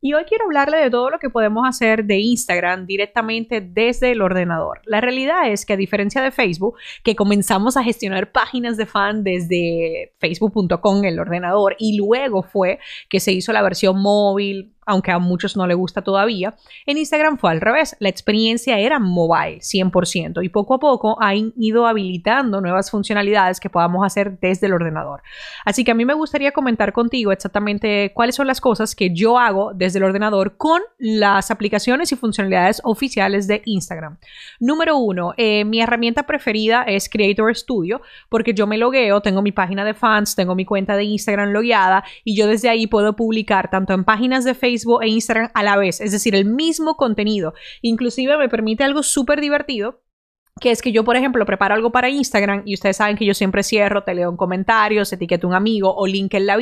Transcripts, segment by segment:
Y hoy quiero hablarle de todo lo que podemos hacer de Instagram directamente desde el ordenador. La realidad es que a diferencia de Facebook, que comenzamos a gestionar páginas de fan desde facebook.com, el ordenador, y luego fue que se hizo la versión móvil, aunque a muchos no le gusta todavía. En Instagram fue al revés, la experiencia era mobile 100% y poco a poco han ido habilitando nuevas funcionalidades que podamos hacer desde el ordenador. Así que a mí me gustaría comentar contigo exactamente cuáles son las cosas que yo hago desde el ordenador con las aplicaciones y funcionalidades oficiales de Instagram. Número uno, eh, mi herramienta preferida es Creator Studio porque yo me logueo, tengo mi página de fans, tengo mi cuenta de Instagram logueada y yo desde ahí puedo publicar tanto en páginas de Facebook e Instagram a la vez, es decir, el mismo contenido. Inclusive me permite algo súper divertido que es que yo, por ejemplo, preparo algo para Instagram y ustedes saben que yo siempre cierro, te leo en comentarios, etiqueto un amigo o link en la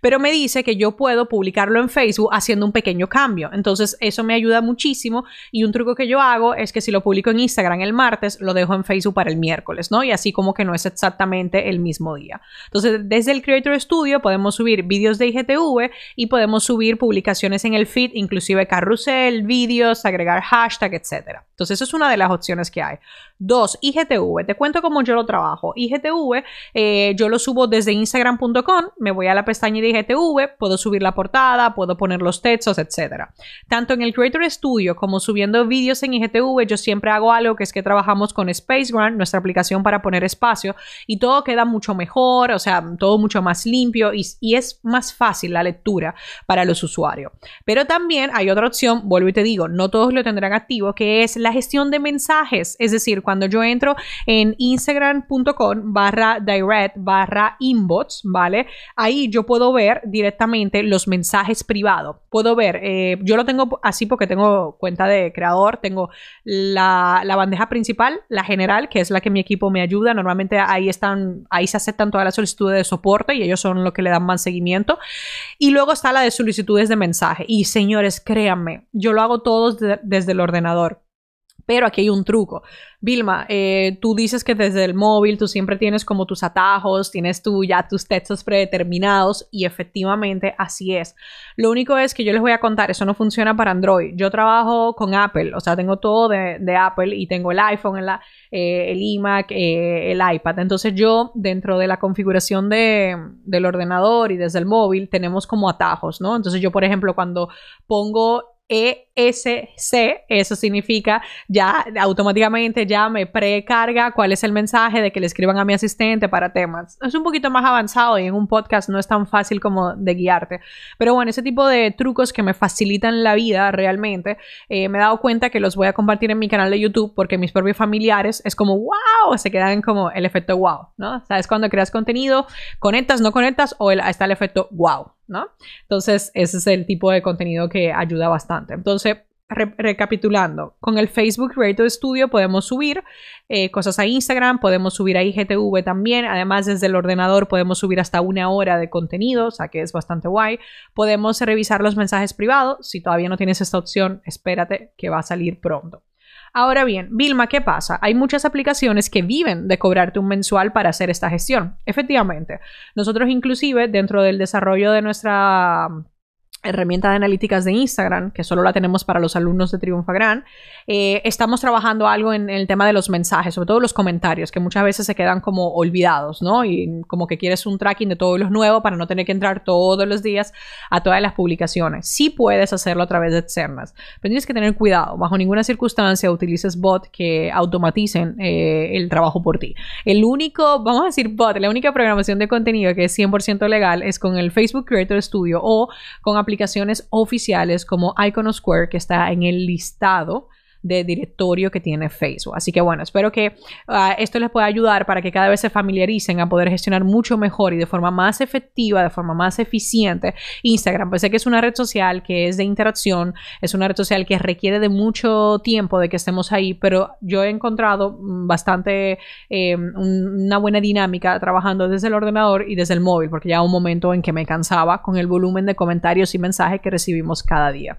pero me dice que yo puedo publicarlo en Facebook haciendo un pequeño cambio. Entonces, eso me ayuda muchísimo y un truco que yo hago es que si lo publico en Instagram el martes, lo dejo en Facebook para el miércoles, ¿no? Y así como que no es exactamente el mismo día. Entonces, desde el Creator Studio podemos subir vídeos de IGTV y podemos subir publicaciones en el feed, inclusive carrusel, vídeos, agregar hashtag, etc. Entonces, eso es una de las opciones que hay. Dos, IGTV. Te cuento cómo yo lo trabajo. IGTV, eh, yo lo subo desde instagram.com, me voy a la pestaña de IGTV, puedo subir la portada, puedo poner los textos, etc. Tanto en el Creator Studio como subiendo vídeos en IGTV, yo siempre hago algo que es que trabajamos con SpaceGrant, nuestra aplicación para poner espacio, y todo queda mucho mejor, o sea, todo mucho más limpio y, y es más fácil la lectura para los usuarios. Pero también hay otra opción, vuelvo y te digo, no todos lo tendrán activo, que es la gestión de mensajes, es decir, cuando yo entro en instagram.com barra direct barra inbox, ¿vale? Ahí yo puedo ver directamente los mensajes privados. Puedo ver, eh, yo lo tengo así porque tengo cuenta de creador, tengo la, la bandeja principal, la general, que es la que mi equipo me ayuda. Normalmente ahí están, ahí se aceptan todas las solicitudes de soporte y ellos son los que le dan más seguimiento. Y luego está la de solicitudes de mensaje. Y señores, créanme, yo lo hago todo desde el ordenador. Pero aquí hay un truco. Vilma, eh, tú dices que desde el móvil tú siempre tienes como tus atajos, tienes tú ya tus textos predeterminados y efectivamente así es. Lo único es que yo les voy a contar, eso no funciona para Android. Yo trabajo con Apple, o sea, tengo todo de, Apple y tengo el iPhone, el, eh, iMac, eh, el iPad. Entonces yo dentro de la configuración de, del ordenador y desde el móvil tenemos como atajos, ¿no? Entonces yo, por ejemplo, cuando pongo ESC, eso significa ya automáticamente ya me precarga cuál es el mensaje de que le escriban a mi asistente para temas. Es un poquito más avanzado y en un podcast no es tan fácil como de guiarte. Pero bueno, ese tipo de trucos que me facilitan la vida realmente, eh, me he dado cuenta que los voy a compartir en mi canal de YouTube porque mis propios familiares es como wow, se quedan como el efecto wow, ¿no? Sabes cuando creas contenido, conectas, no conectas o está el efecto wow. ¿no? Entonces, ese es el tipo de contenido que ayuda bastante. Entonces, recapitulando, con el Facebook Creator Studio podemos subir eh, cosas a Instagram, podemos subir a IGTV también, además desde el ordenador podemos subir hasta una hora de contenido, o sea que es bastante guay. Podemos revisar los mensajes privados, si todavía no tienes esta opción, espérate que va a salir pronto. Ahora bien, Vilma, ¿qué pasa? Hay muchas aplicaciones que viven de cobrarte un mensual para hacer esta gestión. Efectivamente, nosotros inclusive dentro del desarrollo de nuestra herramienta de analíticas de Instagram, que solo la tenemos para los alumnos de Triunfa Gran, eh, estamos trabajando algo en, el tema de los mensajes, sobre todo los comentarios, que muchas veces se quedan como olvidados, ¿no? Y como que quieres un tracking de todos los nuevos para no tener que entrar todos los días a todas las publicaciones. Sí puedes hacerlo a través de Externas, pero tienes que tener cuidado. Bajo ninguna circunstancia utilices bot que automaticen eh, el trabajo por ti. El único, vamos a decir bot, la única programación de contenido que es 100% legal es con el Facebook Creator Studio o con aplicaciones aplicaciones oficiales como Iconosquare, que está en el listado de directorio que tiene Facebook. Así que bueno, espero que ah, esto les pueda ayudar para que cada vez se familiaricen a poder gestionar mucho mejor y de forma más efectiva, de forma más eficiente Instagram. Pues sé que es una red social que es de interacción, es una red social que requiere de mucho tiempo de que estemos ahí, pero yo he encontrado mm, bastante eh, una buena dinámica trabajando desde el ordenador y desde el móvil, porque ya un momento en que me cansaba con el volumen de comentarios y mensajes que recibimos cada día.